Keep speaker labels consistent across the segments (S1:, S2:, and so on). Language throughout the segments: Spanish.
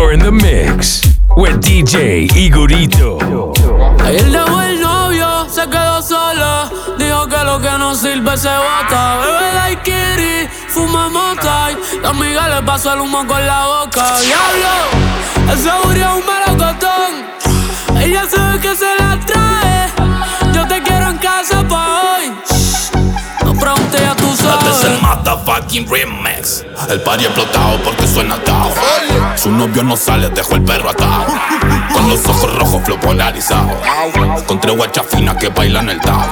S1: You're in the mix with DJ Igorito.
S2: Ayer dejó el novio, se quedó sola. Dijo que lo que no sirve se bota. Bebe daiquiri, fuma mota. Y la amiga le pasó el humo con la boca. Diablo, ese es un melocotón. Ella sabe que se
S3: es el motherfucking remix. El party explotado porque suena atado. Su novio no sale, dejó el perro atado. Con los ojos rojos, flow polarizado. Con tres guachas finas que bailan el tao.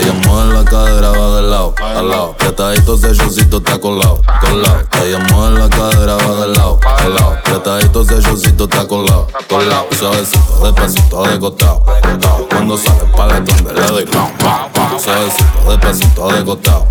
S4: Ella mueve la cadera, va de lado, al lado. Apretadito, sellocito está colado, colado. Ella mueve la cadera, va de lado, al lado. Apretadito, sellocito está colado, colado. Suavecito, despacito, de costado. Cuando sale para donde le doy pam, pam, Suavecito, despacito, de costado.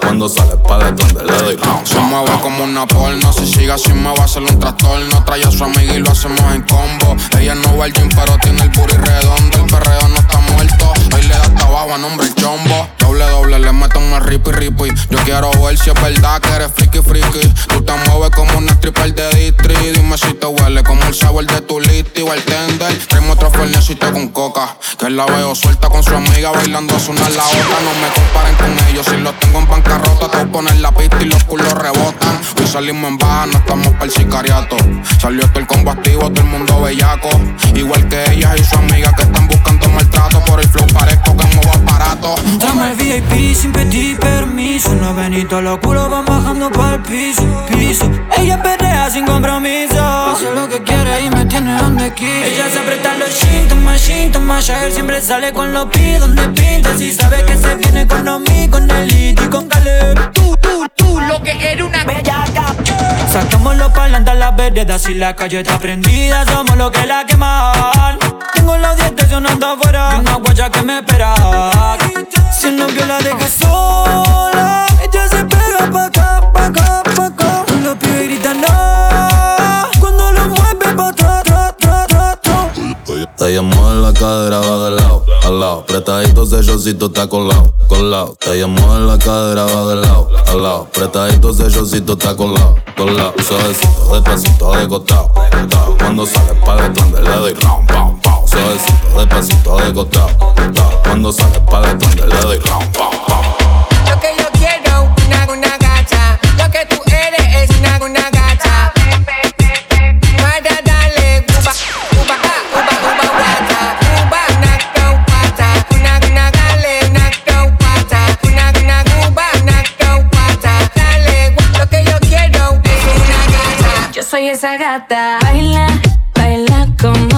S4: Cuando sale para donde le doy
S5: Se mueve como una porno, si sigue así me va a hacer un trastorno. Trae a su amiga y lo hacemos en combo. Ella no va al gym pero tiene el booty redondo. El perreo no está muerto, hoy le da hasta abajo a nombre el chombo. Doble doble, le meto un ripi ripi. Yo quiero ver si es verdad que eres friki friki. Tú te mueves como una stripper de distri. Dime si te huele como el sabor de tu listi o el tender. Traeme otro fernecito con coca Que la veo suelta con su amiga bailando sonar la otra No me comparen con ellos, si los tengo en bancarrota Te voy a poner la pista y los culos rebotan Hoy salimos en baja, no estamos para el sicariato Salió esto el combo activo, todo el mundo bellaco Igual que ellas y su amiga que están buscando maltrato Por el flow parezco que muevo aparato
S2: Llama al VIP sin pedir permiso. No Benito, los culos van bajando para el piso, piso. Ella perrea sin compromiso. Hace lo que quiere y me tiene donde quiere. Ella se aprieta los síntomas, síntomas. Ya él siempre sale con los pies donde pinta. Si sabe que se viene con Omi, con Elite y con Caleb.
S6: Tú, tú, tú, lo que era una bellaca.
S2: Sacamos los parlantes a las veredas y la calle está prendida. Somos los que la queman. Tengo los dientes sonando afuera. Una guaya que me espera. Si el novio la deja sola, ella se pega pa' acá, pa' acá, pa' acá. Los pibes gritan no.
S4: Ella mueve la cadera, va de lado, al lado. Apretadito, sellocito está colado, colado. Ella mueve la cadera, va de lado, al lado. Apretadito, sellocito está colado, colado. Suavecito, despacito, de costado, costado. Cuando sale para donde le doy round, pam, pam. Suavecito, despacito, de costado. Cuando sale para donde le doy round, pam, pam.
S7: Esa gata. Baila, baila como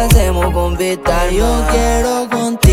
S8: hacemos con Vita. Yo quiero contigo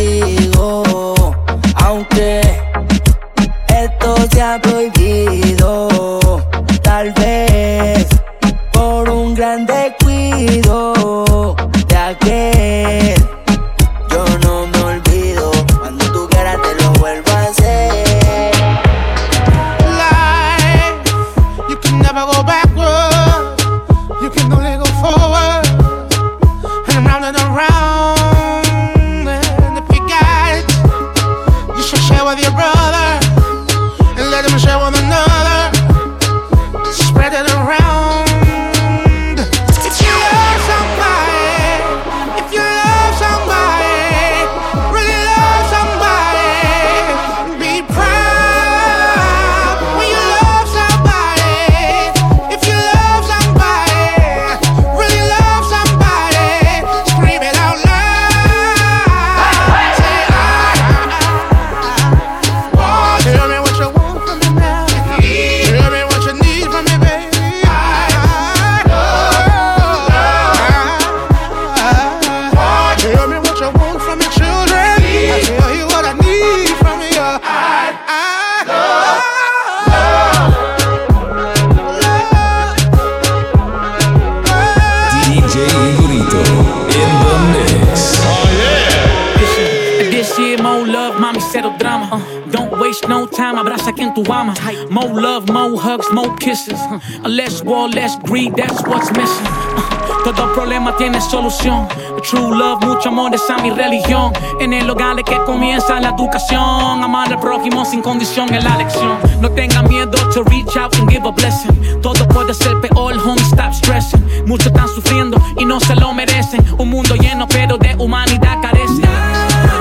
S9: less war, less greed, that's what's missing. Uh, todo problema tiene solución. True love, mucho amor, esa mi religión. En el hogar es que comienza la educación. Amar al prójimo sin condición es la lección. No tenga miedo to reach out and give a blessing. Todo puede ser peor, home, stop stressing. Muchos están sufriendo y no se lo merecen. Un mundo lleno, pero de humanidad carece.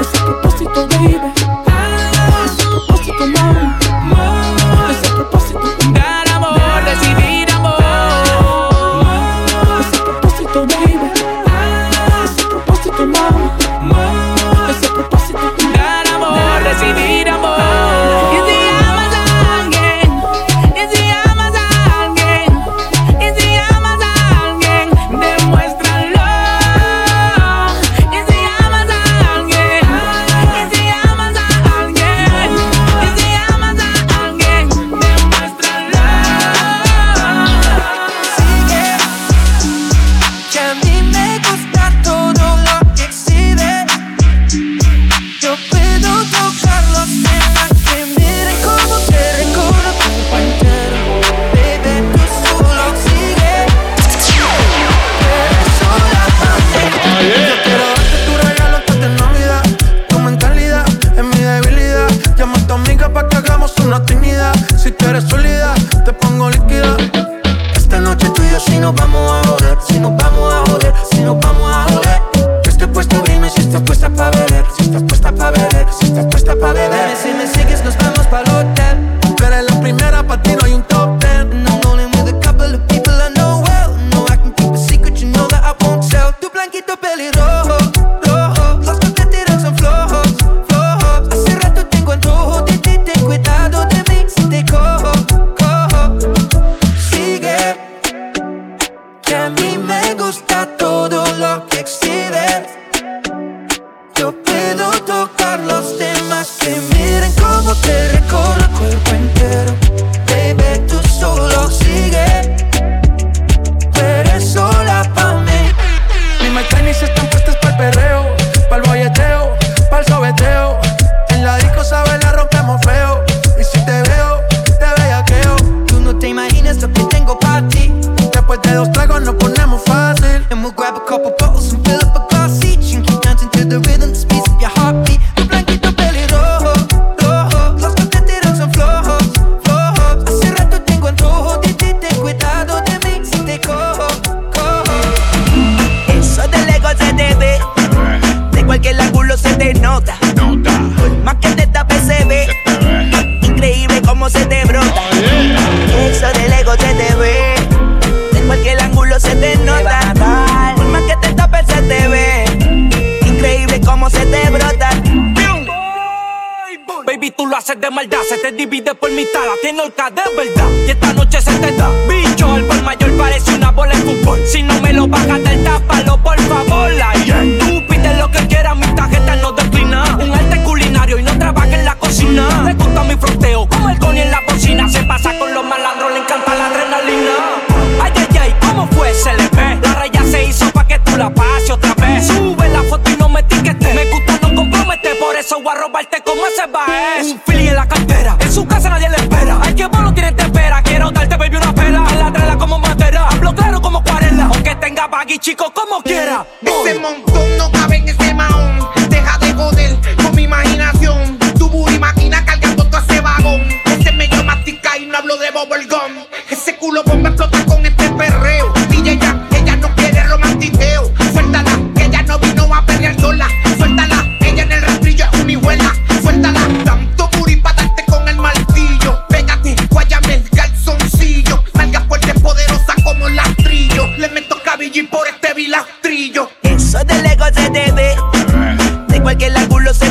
S9: Ese propósito, baby.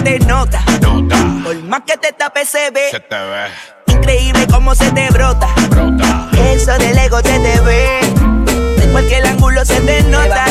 S10: denota. Nota. Por más que te tapes se ve. Te ve. Increíble cómo se te brota.
S11: Eso
S10: del ego se te ve. De cualquier ángulo se
S11: te
S3: nota.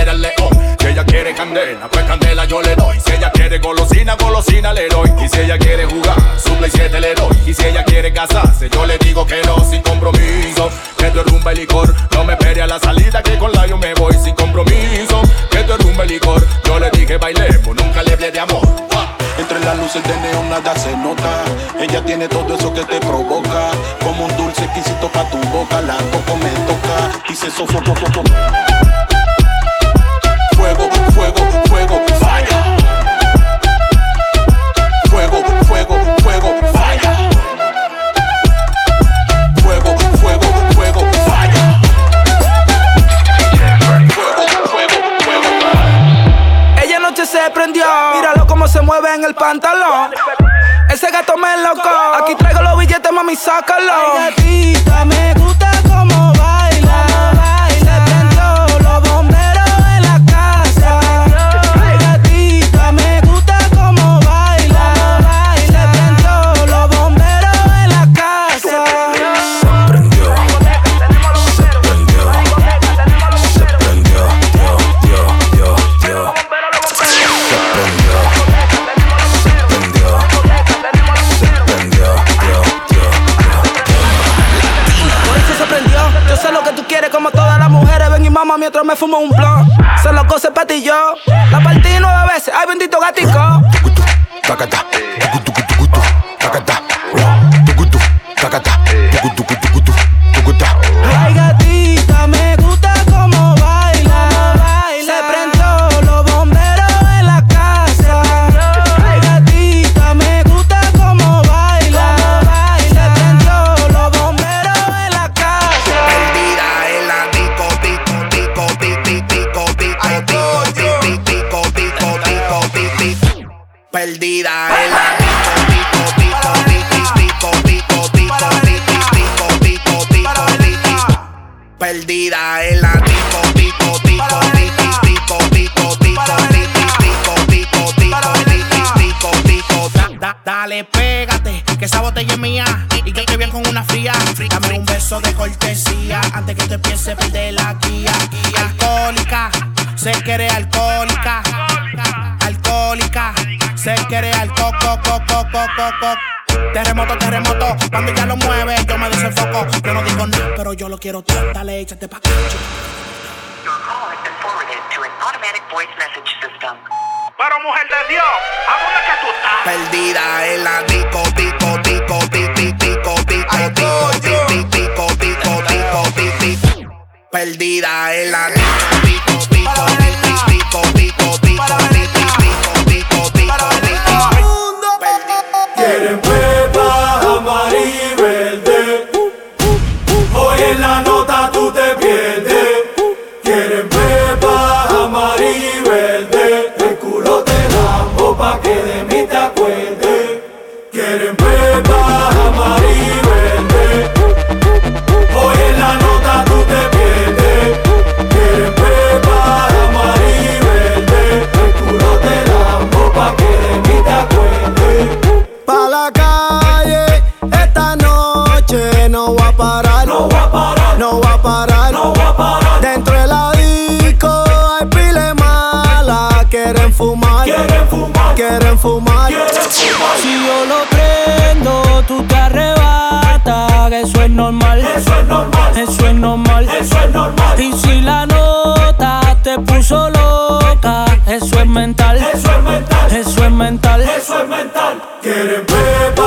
S12: Si ella quiere candela, pues candela yo le doy Si ella quiere golosina, golosina le doy Y si ella quiere jugar, su play 7 le doy Y si ella quiere casarse, yo le digo que no sin compromiso Que tú rumba el licor, no me espere a la salida Que con la yo me voy sin compromiso Que tú rumba el licor, yo le dije bailemos Nunca le hablé de amor
S3: Entre las luces de neón nada se nota. Ella tiene todo eso que te provoca. Como un dulce exquisito pa' tu boca. La toco, me toca y se sofoca. Fuego, fuego, fuego, falla. Fuego, fuego, fuego, falla. Fuego, fuego, fuego, falla. Fuego, fuego, fuego.
S11: Ella anoche se prendió. Míralo cómo se mueve en el pantalón. Ese gato me loco. Aquí traigo los billetes, mami, sácalo. Ay, gatita, me gusta cómo baila. mientras me fumo un blunt. Solo cose pa' ti yo. La partí nueve veces, ay bendito gatico.
S4: Tacata, tucu tucu tucu, tacata,
S11: tucu tucu, tacata, tucu tucu. perdida en la pico, pico, pico, pico, pico, pico, pico, pico, pico, pico, pico,
S10: perdida en la pico, pico, pico, pico, pico, pico, pico, pico, pico, pico, pico, dale pégate que esa botella es mía y que te bien con una fría. Dame un beso de cortesía antes que te piense perder la guía. Alcohólica,
S13: se quiere alcohol se quiere al coco, coco, coco, coco. Terremoto, terremoto, cuando ya lo mueve, yo me desenfoco. Yo no digo nada, pero yo lo quiero todo. Dale, échate pa' acá.
S14: Pero mujer de Dios, ¿a dónde que tú estás?
S13: Perdida en la disco, disco, disco, disco, disco, disco, disco, disco, disco, disco, Perdida en la disco, disco, disco, disco, disco, disco, disco.
S15: Eso es normal. Eso es normal. Y si la nota te puso loca, eso es mental. Eso es mental. Eso es mental.
S16: Eso es mental.
S15: Beber.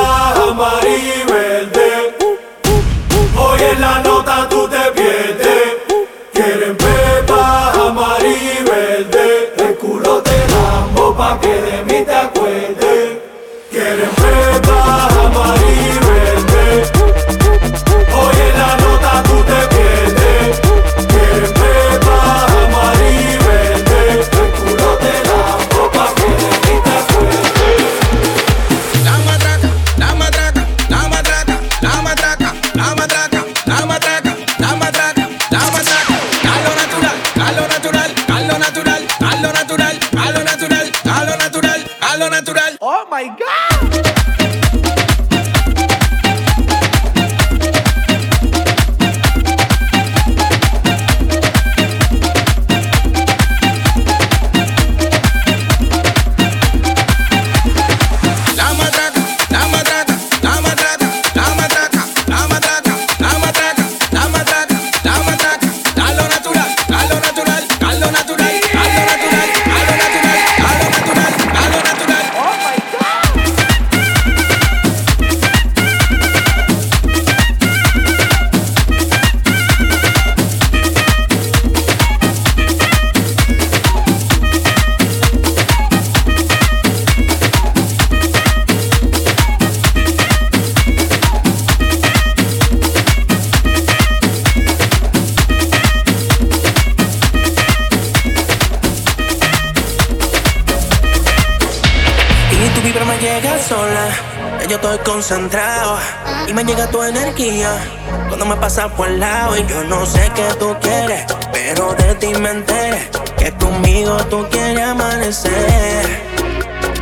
S15: por el lado y yo no sé qué tú quieres, pero de ti me enteré que conmigo tú quieres amanecer.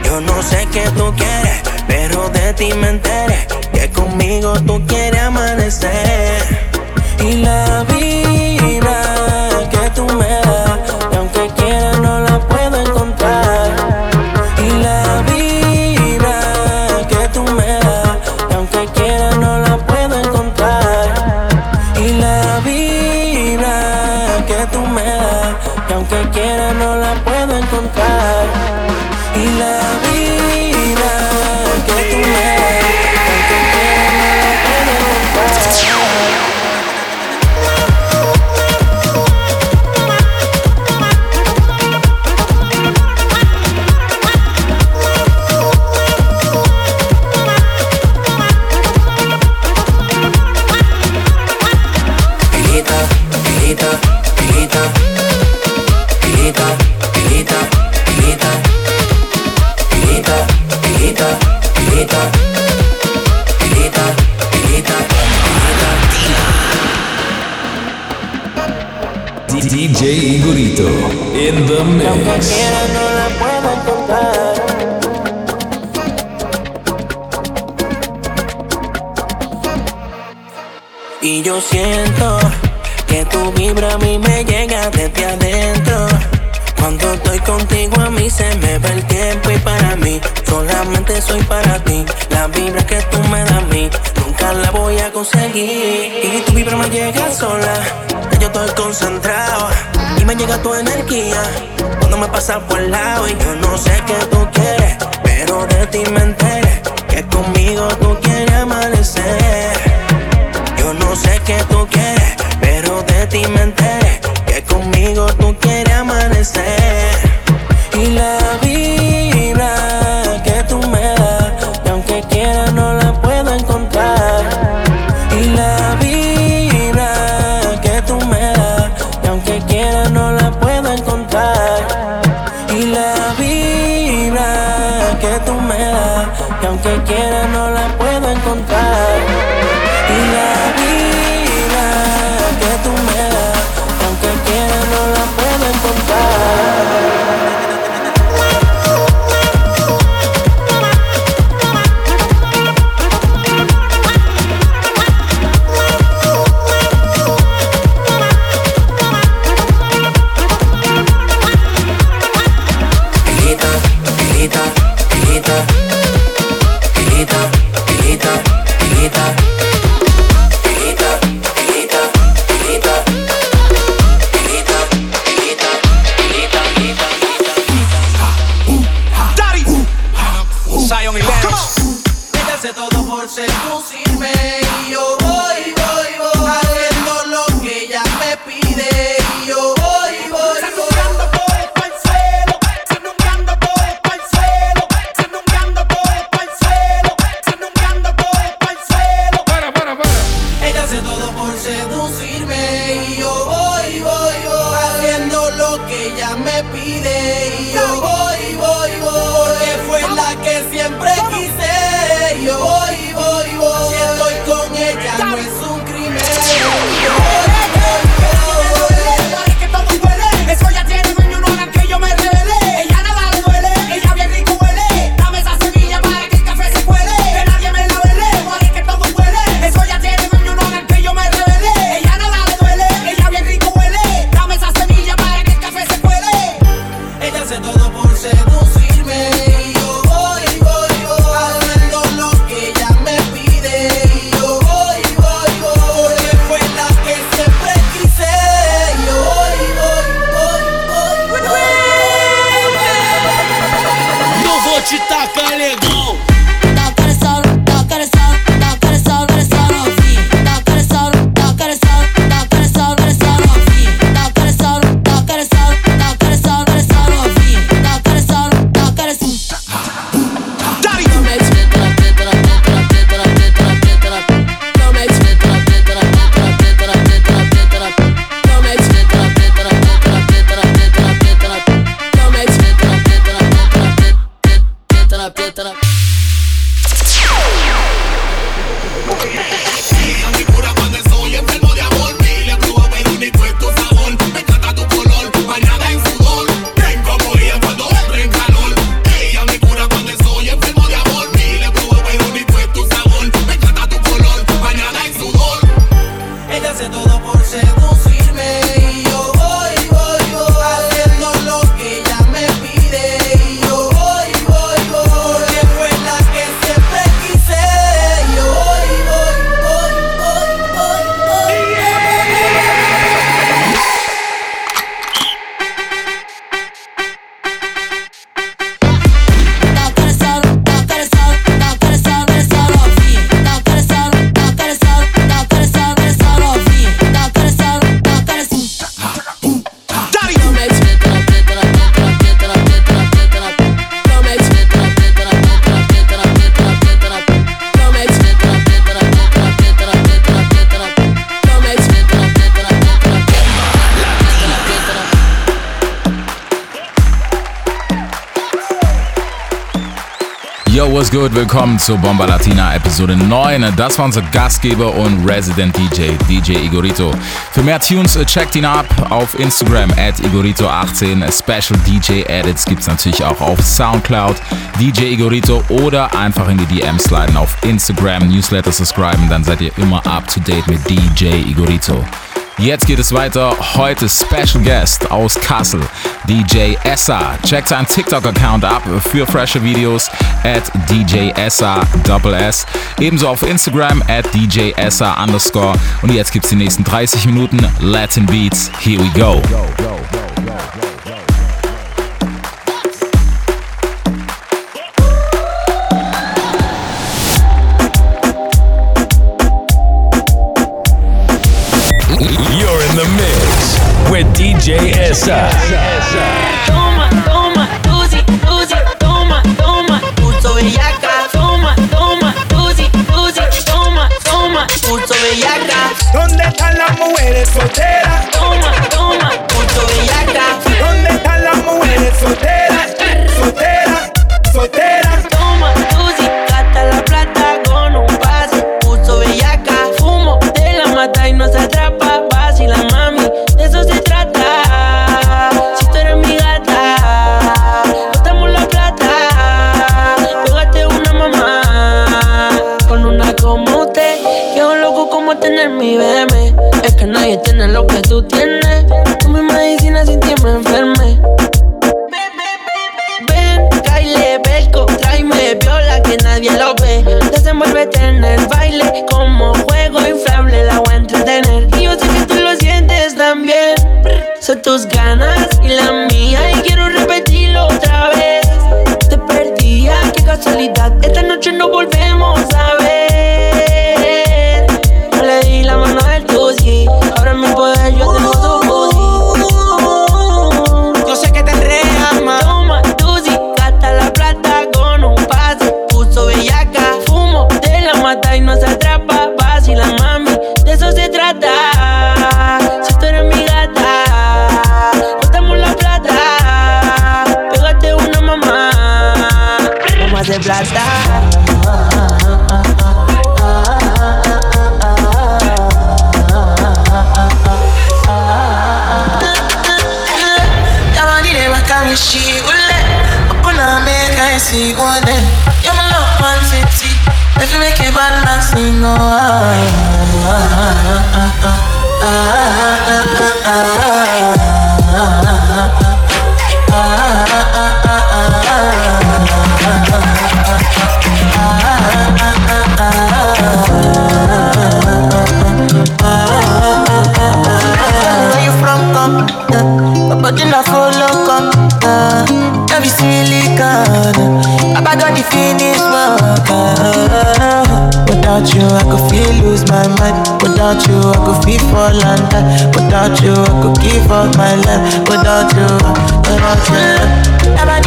S15: Yo no sé qué tú quieres, pero de ti me enteré que conmigo tú quieres amanecer. Y la vida a mí me llega desde adentro. Cuando estoy contigo a mí se me va el tiempo y para mí solamente soy para ti. La vibra que tú me das a mí nunca la voy a conseguir. Y tu vibra me llega sola, yo estoy concentrado y me llega tu energía cuando me pasas por el lado y yo no sé qué tú quieres, pero de ti me enteré que conmigo tú quieres amanecer. Yo no sé qué tú quieres que conmigo tú quieres amanecer.
S17: willkommen zur Bomba Latina Episode 9. Das war unser Gastgeber und Resident DJ, DJ Igorito. Für mehr Tunes äh, checkt ihn ab auf Instagram at Igorito18. Special DJ Edits gibt es natürlich auch auf Soundcloud, DJ Igorito oder einfach in die DM sliden auf Instagram, Newsletter subscriben, dann seid ihr immer up to date mit DJ Igorito. Jetzt geht es weiter. Heute Special Guest aus Kassel, DJ Essa. Checkt seinen TikTok-Account ab für frische Videos at DJ Essa S. Ebenso auf Instagram at DJ Essa underscore. Und jetzt gibt's die nächsten 30 Minuten Latin Beats. Here we go. go, go, go
S7: Toma, toma, Lucy, Lucy, toma, toma, pulso bellaca. Toma, toma, Lucy, Lucy, toma, toma, pulso bellaca.
S18: ¿Dónde están las mujeres solteras?
S7: Lo que tú tienes. Tú mi medicina sin ti me enferme. Ven, Kyle, Belco, tráeme viola que nadie lo ve. Desenvuélvete en el baile como juego inflable, la voy a entretener. Y yo sé que tú lo sientes también. Son tus ganas y la mía y quiero repetirlo otra vez. Te perdía, qué casualidad. Esta noche no
S6: Without you, I could give up my life. Without you, without you.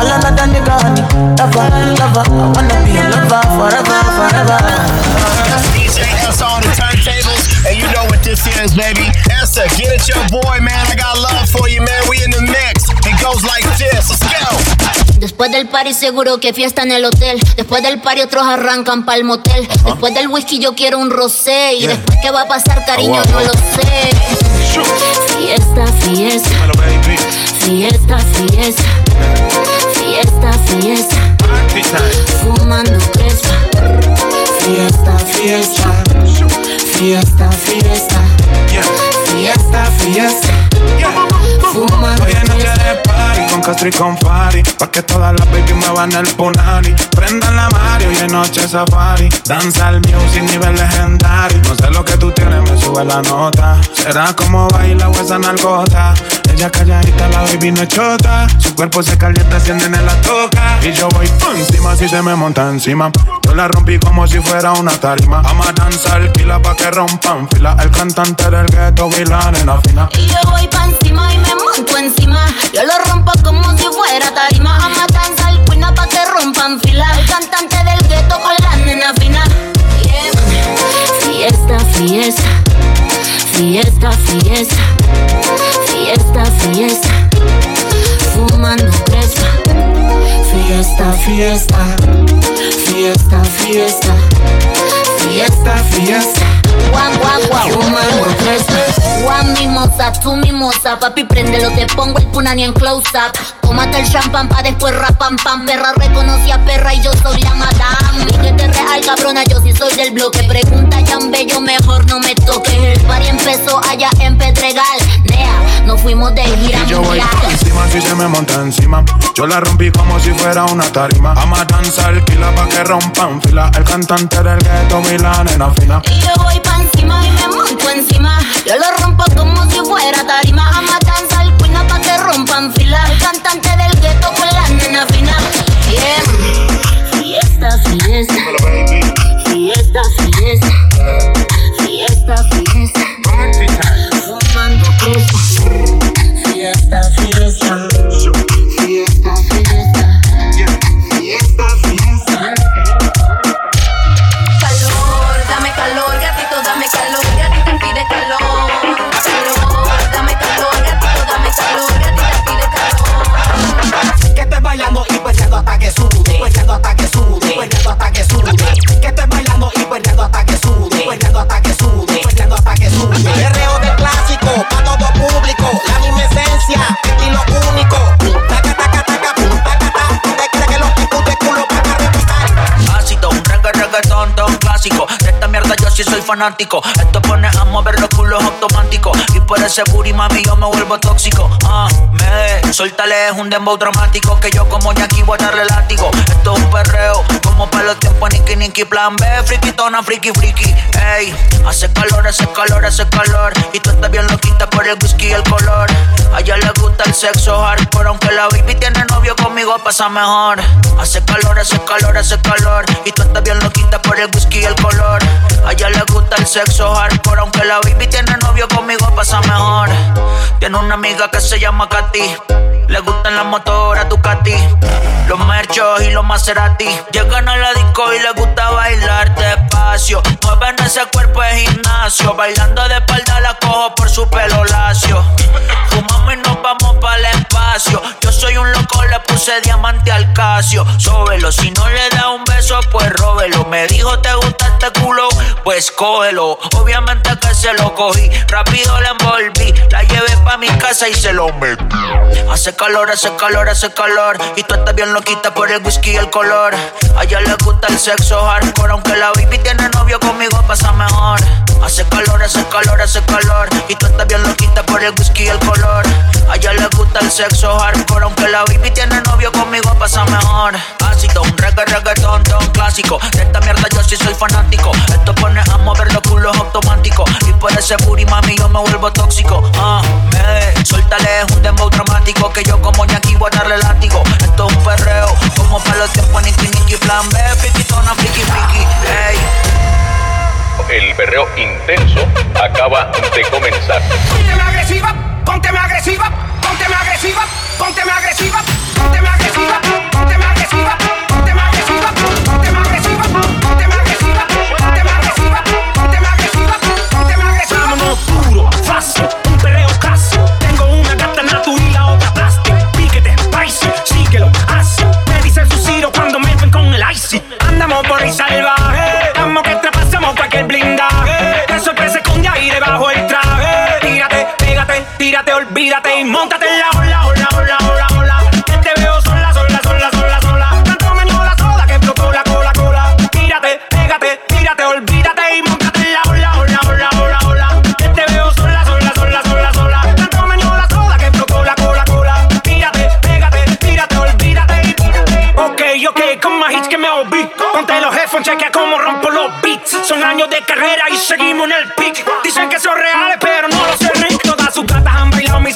S6: All another nigga, honey. Never, lover. I wanna be a lover forever, forever.
S19: That's DJ S on the turntables, and you know what this is, baby. Essa, get it, your boy, man. I got love for you, man. We in the mix. It goes like this. Let's go.
S20: Después del party seguro que fiesta en el hotel. Después del party otros arrancan pa'l motel. Después del whisky yo quiero un rosé. Y después qué va a pasar, cariño, no lo sé. Fiesta, fiesta. Fiesta, fiesta. Fiesta, fiesta. Fumando crespa. Fiesta, fiesta. Fiesta, fiesta. Fiesta, fiesta. Fumando
S21: Hoy es noche de party con Castro y con Fari Pa' que todas las baby me van el punani Prendan la Mario y en noche safari Danza el music nivel legendario No sé lo que tú tienes, me sube la nota Será como baila o esa nalgota Ella calladita, la baby no chota Su cuerpo se calienta, encienden en la toca Y yo voy pa' encima si se me monta encima. Yo la rompí como si fuera una tarima. Vamos a danzar, pila pa' que rompan fila. El cantante del ghetto y la nena fina.
S20: Y yo voy pa' encima y me monto encima. Yo lo rompo como si fuera tarima. A matar sal cuina pa' que rompan fila. El cantante del gueto con la nena fina. Fiesta, fiesta. Fiesta, fiesta. Fiesta, fiesta. Fumando crespa. Fiesta, fiesta. Fiesta, fiesta. Fiesta, fiesta. Guau, guau, guau. Mimosa, tú mimosa. Papi, préndelo, te pongo el punani en close up. Tómate el champán pa' después rapam pam. Perra reconocí a perra y yo soy la madame. Y que te real, cabrona, yo sí soy del bloque. Pregunta ya bello, mejor no me toques. El party empezó allá en Pedregal. Nea, nos fuimos de gira
S21: Y yo voy
S20: mundial.
S21: pa' encima si se me monta encima. Yo la rompí como si fuera una tarima. Vamos a danzar, pila pa' que rompan fila. El cantante del ghetto y la nena fina.
S20: Y yo voy pa' Yo lo rompo como si fuera tarima. A matar sal cuina pa' que rompan fila. El cantante del gueto con la nena fina. Yeah. Fiesta. Fiesta,
S22: fanático. Esto pone a mover los culos automáticos. Y por ese booty, mami, yo me vuelvo tóxico. Ah, me, suéltale, es un dembow dramático. Que yo como Jackie voy a darle látigo. Esto es un perreo, como para los tiempos, Nicky, Nicky, plan B, frikitona, friki, friki. Ey, hace calor, hace calor, hace calor. Y tú estás bien loquita por el whisky y el color. A ella le gusta el sexo hardcore, aunque la baby tiene novio conmigo, pasa mejor. Hace calor, hace calor, hace calor. Y tú estás bien loquita por el whisky y el color. A ella le gusta el sexo hardcore, aunque la baby tiene novio conmigo, pasa mejor. Tiene una amiga que se llama Katy. Le gustan las motoras Ducati, los merchos y los Maserati. Llegan a la disco y le gusta bailar despacio. Mueven ese cuerpo de gimnasio. Bailando de espalda la cojo por su pelo lacio. Fumamos y nos vamos para el espacio. Yo soy un loco, le puse diamante al casio. Sóbelo, si no le da un beso, pues róbelo. Me dijo, ¿te gusta este culo? Pues cógelo. Obviamente que se lo cogí. Rápido la envolví. La llevé pa' mi casa y se lo metí. Hace calor, hace calor, hace calor. Y tú estás bien loquita por el whisky y el color. A ella le gusta el sexo hardcore. Aunque la baby tiene novio conmigo, pasa mejor. Hace calor, hace calor, hace calor. Y tú estás bien loquita por el whisky y el color. A ella le gusta el sexo hardcore. Aunque la baby tiene novio conmigo, pasa mejor. Ácido, un reggae, reggaetón, ton clásico. De esta mierda yo sí soy fanático. Esto pone a mover los culos automáticos. Y por ese booty, mami, yo me vuelvo tóxico. Ah, me, suéltale, es un dembow dramático. Que yo como Jackie voy a darle látigo. Esto es un perreo, como para los tiempos, Nicky, Nicky, plan B, frikitona, friki, friki, ey.
S23: El perreo intenso acaba de comenzar.
S24: Pónteme agresiva, pónteme agresiva, pónteme agresiva, pónteme agresiva, pónteme agresiva, pónteme agresiva,
S25: un perreo clásico. Tengo una gata natural y la otra plástico. Piquete, spicy, síguelo, así. Me dice su ciro cuando me ven con el icy. Andamos por ahí salvaje, estamos que traspasamos cualquier blindaje. De sorpresa esconde ahí debajo el traje. Tírate, pégate, tírate, olvídate y montate en la hits que me olví. Ponte los headphones, chequea cómo rompo los beats. Son años de carrera y seguimos en el pick. Dicen que son reales, pero no lo sé. Todas sus gatas han bailado mi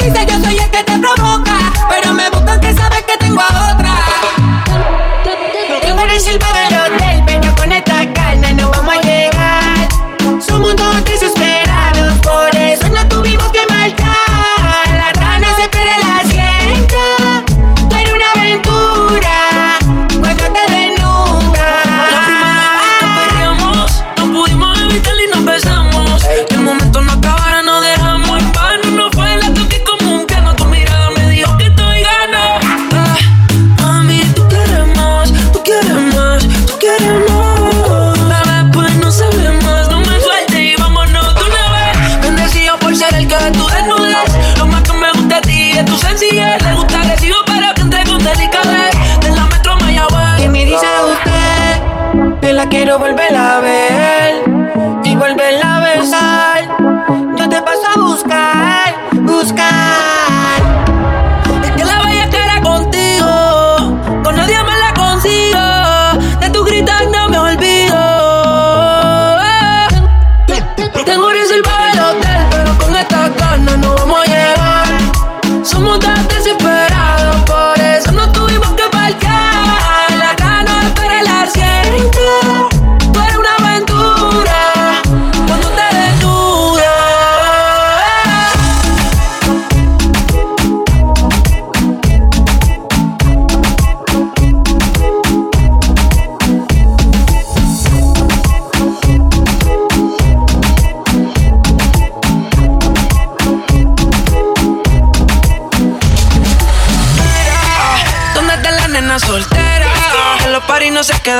S1: Money say you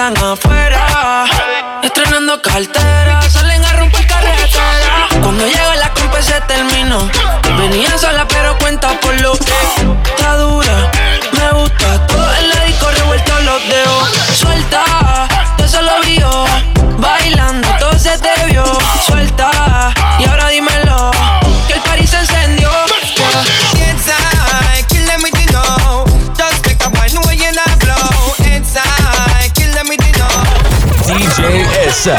S1: I'm gone
S26: DJ Essa.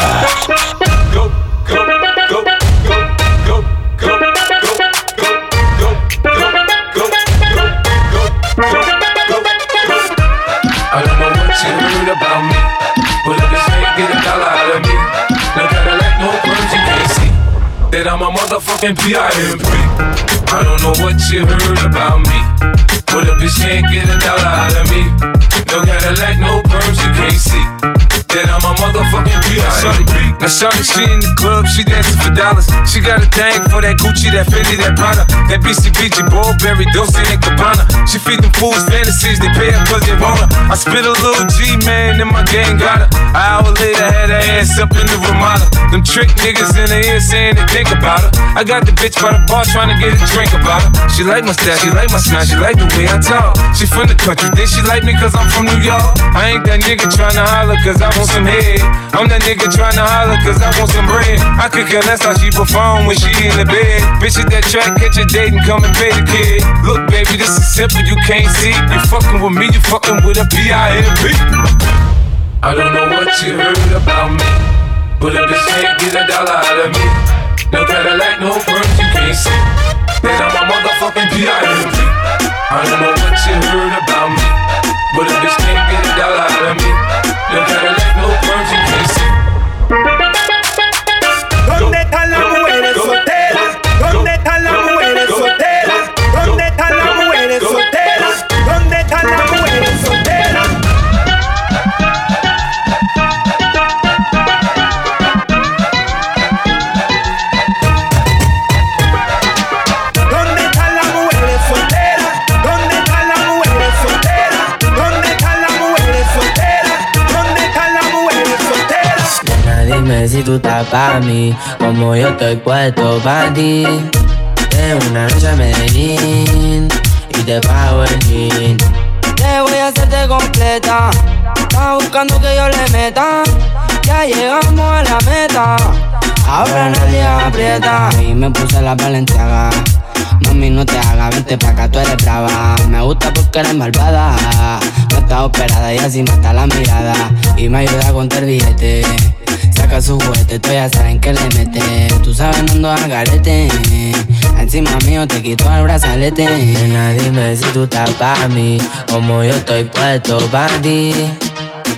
S27: I don't know what you heard about me, but if this ain't get a dollar out of me, no Cadillac, no perms, you can't see that I'm a motherfucking P.I.M.P. I don't know what you heard about me, but if this can't get a dollar out of me, no Cadillac, no perms, you can't see that I'm a motherfucking P.I.M.P.
S28: Now shawty, she in the club, she dancing for dollars. She got a thing for that Gucci, that Fendi, that Prada, that BCBG, Burberry, Dolce and Cabana. She feed them fools fantasies, they pay her cause they want her. I spit a little G, man, and my gang got her. An hour later, had her ass up in the Ramada. Them trick niggas in the ear saying they think about her. I got the bitch by the bar trying to get a drink about her. She like my style, she like my smile, she like the way I talk. She from the country, then she like me cause I'm from New York. I ain't that nigga trying to holler cause I want some head. I'm that nigga trying to holler cause I want some bread. I could care less how she perform when she in the bed. Bitches that track, catch a date and come and pay the kid. Look, baby, this is simple, you can't see. You fucking with me, you fucking with a P.I.M.P.
S27: I don't know what you heard about me, but if this can't get a dollar out of me, no Cadillac, no perms, you can't see that I'm a motherfucking P.I.M.P. I don't know what you heard about me, but if this can't get a dollar out of me, no Cadillac, no perms,
S29: Si tú estás pa' mí, como yo estoy puesto pa' ti. De una noche a Medellín y te pago el jean. Te voy a hacerte completa. Estás buscando que yo le meta. Ya llegamos a la meta. Ahora nadie aprieta. Y me puse la valenciaga. Mami, no te hagas, vente pa' acá, tú eres brava. Me gusta porque eres malvada. No está operada y así mata la mirada. Y me ayuda a contar billete. Saca su juguete, tú ya saben que le mete. Tú sabes, no ando garete. Encima mío te quito el brazalete. Nena, dime si tú estás pa' mí. Como yo estoy puesto pa' ti.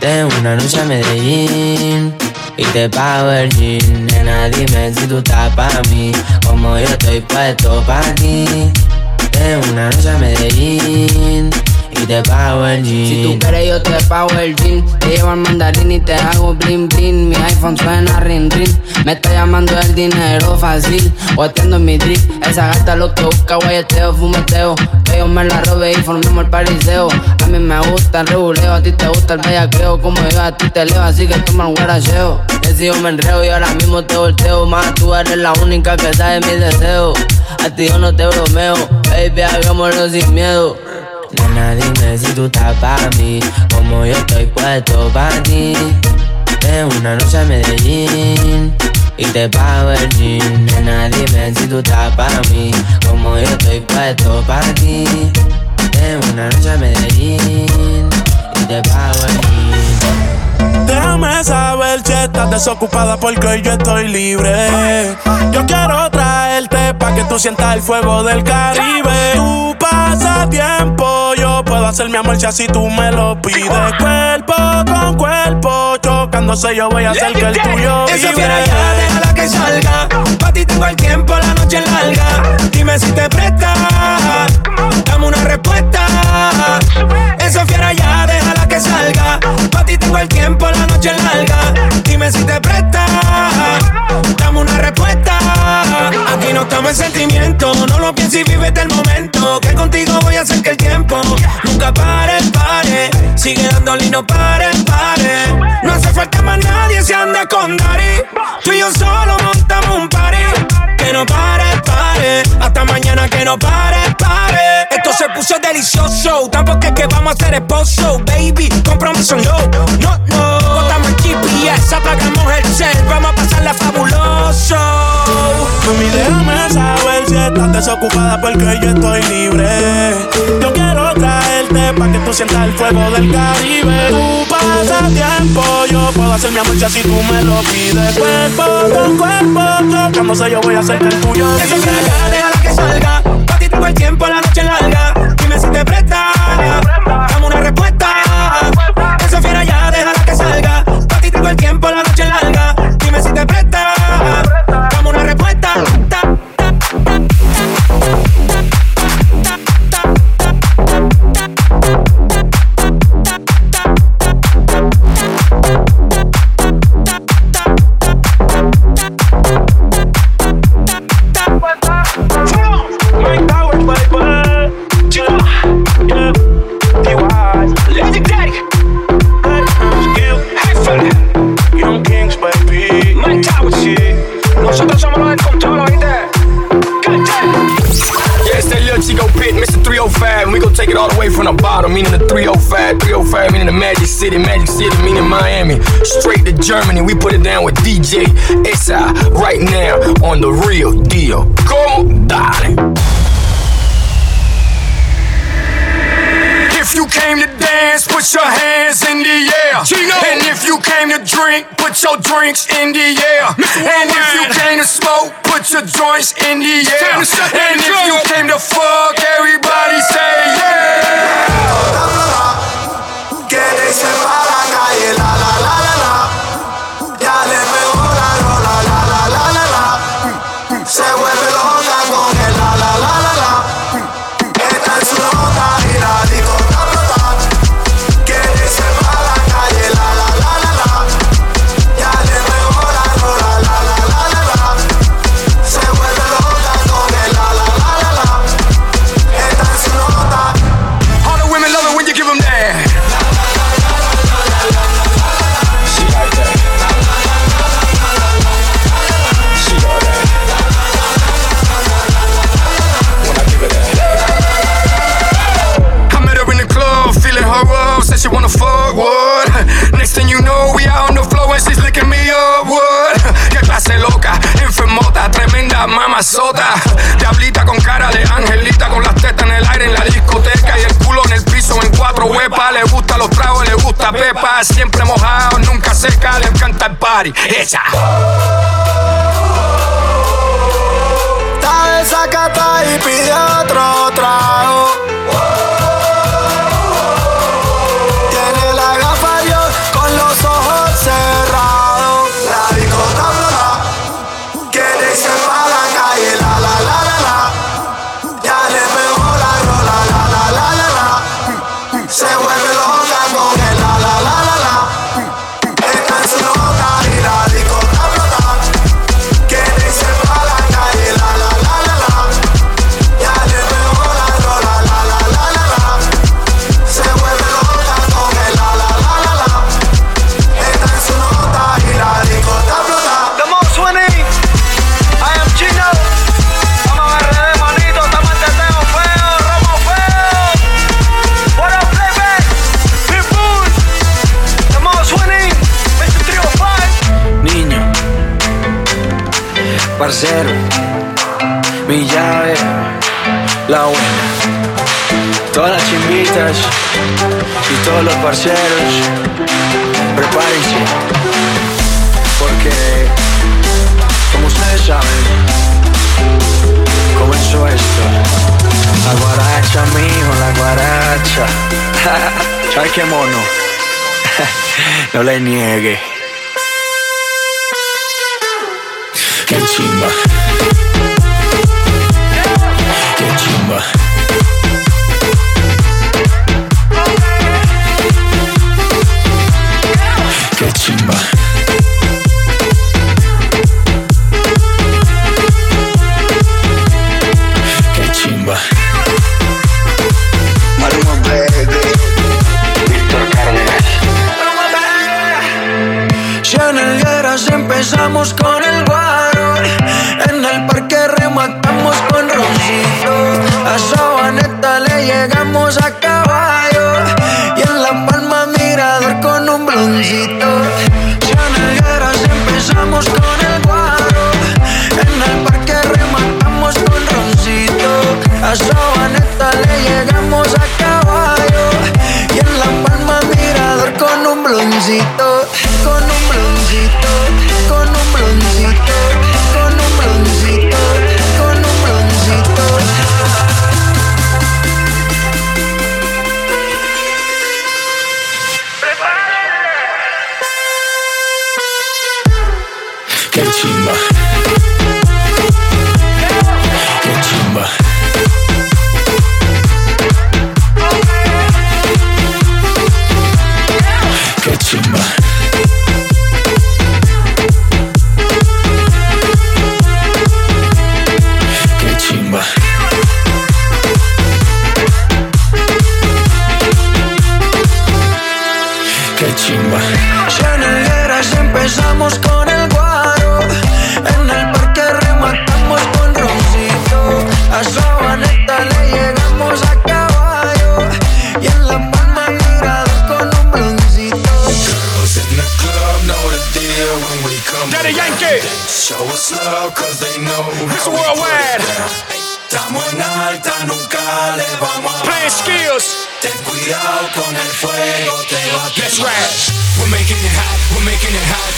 S29: De una noche a Medellín. Y te pago el jean, nena, dime si tú estás pa' mí Como yo estoy puesto pa' ti De una noche a Medellín Y te pago el jean
S30: Si tú quieres yo te pago el jean. Te llevo al mandarín y te hago bling bling. Mi iPhone suena ring ring Me está llamando el dinero fácil. Boteando en mi drip. Esa gata lo que busca guayeteo, fumeteo. Que yo me la robe y formemos el pariseo. A mí me gusta el reguleo A ti te gusta el bellaqueo. Como yo a ti te leo Así que toma el guaracheo. Si yo me enreo y ahora mismo te volteo. Más tú eres la única que sabe mis deseos A ti yo no te bromeo. Baby, hagámoslo sin miedo
S29: Nena, dime si tú estás pa' mí Como yo estoy puesto pa' ti. De una noche a Medellín Y te pago el jean. Nena, dime si tú estás pa' mí Como yo estoy puesto pa' ti. De una noche a Medellín Y te pago el jean.
S11: Déjame saber si estás desocupada porque hoy yo estoy libre. Yo quiero traerte pa' que tú sientas el fuego del Caribe. Tu pasatiempo, yo puedo hacer mi amor si así tú me lo pides. Cuerpo con cuerpo, chocándose yo voy a hacer que el tuyo
S24: Esa fiera ya, déjala que salga. Pa' ti tengo el tiempo, la noche es larga. Dime si te presta. Dame una respuesta. Esa fiera ya, salga. Pa' ti tengo el tiempo, la noche es larga. Dime si te presta. Dame una respuesta. Aquí no estamos en sentimiento. No lo pienses y vívete el momento. Que contigo voy a hacer que el tiempo nunca pare, pare. Sigue dándole y no pare, pare. No hace falta más nadie, se anda con Dari. Tú y yo solo montamos un party. Que no pare, pare. Hasta mañana que no pare, pare. Se puso delicioso. Tampoco es que vamos a hacer esposo, baby. Compromiso no, no, no. Botamos el GPS, apagamos el cel. Vamos a pasarla fabuloso.
S11: Mami, déjame saber si estás desocupada porque yo estoy libre. Yo quiero traerte para que tú sientas el fuego del Caribe. Tú pasas tiempo, yo puedo hacer mi amor si tú me lo pides. Cuerpo con cuerpo, tocándose yo voy a hacer el tuyo.
S24: Que se déjala que salga. El tiempo, la noche larga. Dime si te presta.
S31: Germany. We put it down with DJ SI right now on the real deal. Come, darling. If you came to dance, put your hands in the air. And if you came to drink, put your drinks in the air. And if you came to smoke, put your joints in the air. And if you came to fuck, everybody say yeah. Next thing you know, we out on the floor and she's licking me up? Qué clase loca, enfermota, tremenda mamazota. Diablita con cara de angelita, con las tetas en el aire en la discoteca y el culo en el piso en cuatro huepas. Le gusta los tragos, le gusta pepa, siempre mojado, nunca seca, le encanta el party. Esa.
S10: Está desacata y pide otro trago.
S32: Parceros, prepárense, porque como ustedes saben, comenzó esto. La guaracha, mijo, la guaracha. ¿Sabes qué mono? no le niegue.
S31: Qué chimba.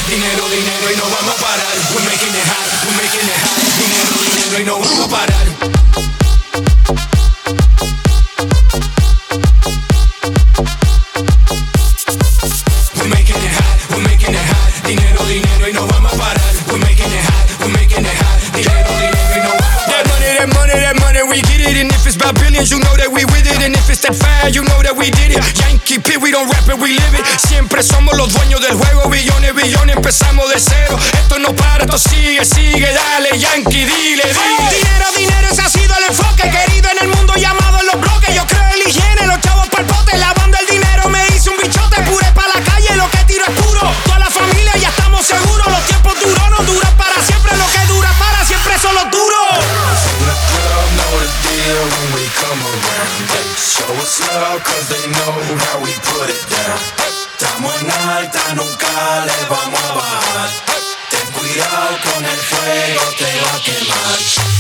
S31: Dinero, dinero y no vamos a parar. We're making it hot, we're making it hot. Dinero, dinero y no vamos a parar. We're making it hot, we're making it hot. Dinero, dinero y no vamos a parar. We're making it hot, we're making it hot. Dinero, dinero y no vamos a
S28: That money, that money, that money, we get it. And if it's about billions, you know that we with it. And if it's that fire, you know that we did it. Yankee We don't rap we live it. Siempre somos los dueños del juego. Billones, billones, empezamos de cero. Esto no para, esto sigue, sigue. Dale, Yankee, dile, dile.
S25: Dinero, dinero, ese ha sido el enfoque querido en el mundo llamado en los bloques. Yo creo en la higiene, los chavos pa'l bote. Lavando el dinero me hice un bichote. Pure pa' la calle, lo que tiro es puro. Toda la familia ya estamos seguros.
S31: Te va.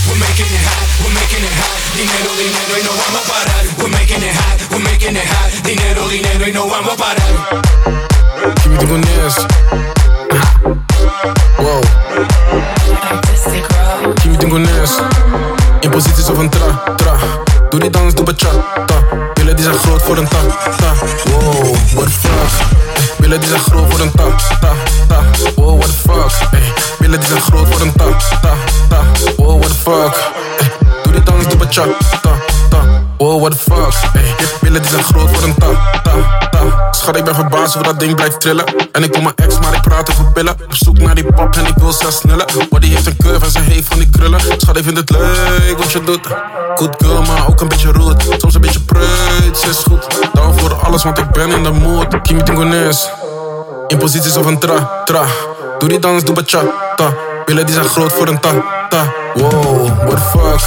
S31: We're making it hot, we're making it hot. Dinero, dinero y no vamos a parar. We're making it hot, we're making it hot. Dinero, dinero y no vamos a parar.
S33: Kimi te connais. Wow. Kimi te connais. In posities of een tra, tra. Doe die dans, doe bachata. Billen die zijn groot voor een ta, ta. Wow, what the fuck. Eh, Billen die zijn groot voor een ta, ta, ta. Wow, what the fuck. Eh, Billen die zijn groot voor een ta, ta, ta. Wow, what the fuck. Eh, Doe die dans, doe bachata, ta. Wow, what the fuck. Eh, Billen die zijn groot voor een ta, ta, ta. Schat, ik ben verbaasd hoe dat ding blijft trillen. En ik kom mijn ex, maar ik praat over pillen. Op zoek naar die pap en ik wil zelfs sneller. Body heeft een curve en ze heeft van die krullen. Schat, ik vind het leuk wat je doet. Good girl, maar ook een beetje rude. Soms een beetje preuts, is goed. Down voor alles, want ik ben in de mood. Kimi Tingones. In posities of een tra, tra. Doe die dans, doe bachata. Billen die zijn groot voor een ta, ta. Wow, what the fuck.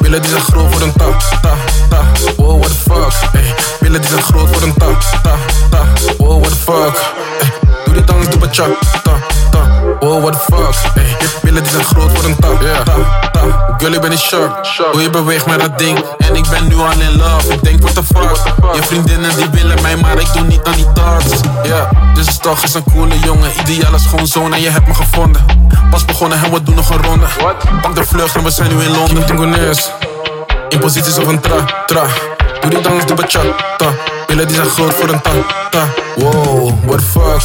S33: Billen die zijn groot voor een ta, ta, ta. Wow, what the fuck. Eh, Billen die zijn groot voor een ta, ta, ta. Wow, what the fuck. Eh, Doe die dans, doe bachata, ta. Wow, what the fuck. Eh, Billen die zijn groot voor een ta, ta, ta. Girl, ik ben niet sharp. Hoe je beweegt met dat ding. En ik ben nu al in love. Ik denk, what the fuck. Je vriendinnen die willen mij, maar ik doe niet aan die tarts. Ja, dus is toch is een coole jongen. Ideaal is gewoon zoon en je hebt me gevonden. Pas begonnen en we doen nog een ronde. Pak de vlucht en we zijn nu in Londen. Tingoneers. In posities of een tra, tra. Doe die dans, doe bachata. Billen die zijn groot voor een ta, ta. Wow, what the fuck.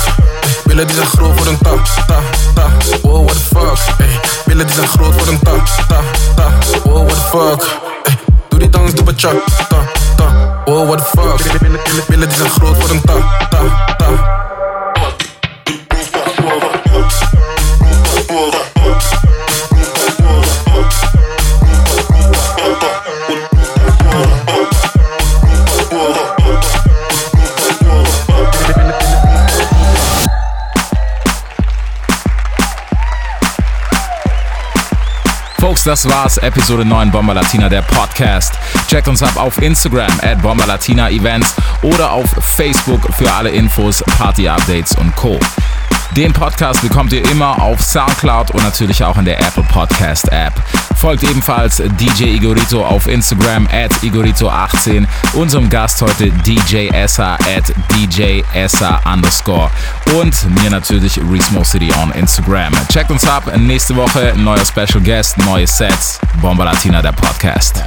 S33: Billen die zijn groot voor een ta, ta, ta. Wow, what the fuck. Eh, Billen die zijn groot voor een ta, ta, ta. Wow, what the fuck. Doe die dans, doe bachata, ta. Wow, what the fuck. Billen die zijn groot voor een ta, ta, ta.
S17: Folks, das war's. Episode 9 Bomber Latina, der Podcast. Checkt uns ab auf Instagram at Bomber Latina Events oder auf Facebook für alle Infos, Party-Updates und Co. Den Podcast bekommt ihr immer auf Soundcloud und natürlich auch in der Apple Podcast App. Folgt ebenfalls DJ Igorito auf Instagram at Igorito18, unserem Gast heute DJ Essa at DJ Essa underscore und mir natürlich Reesmo City on Instagram. Checkt uns ab, nächste Woche neuer Special Guest, neue Sets, Bomba Latina der Podcast.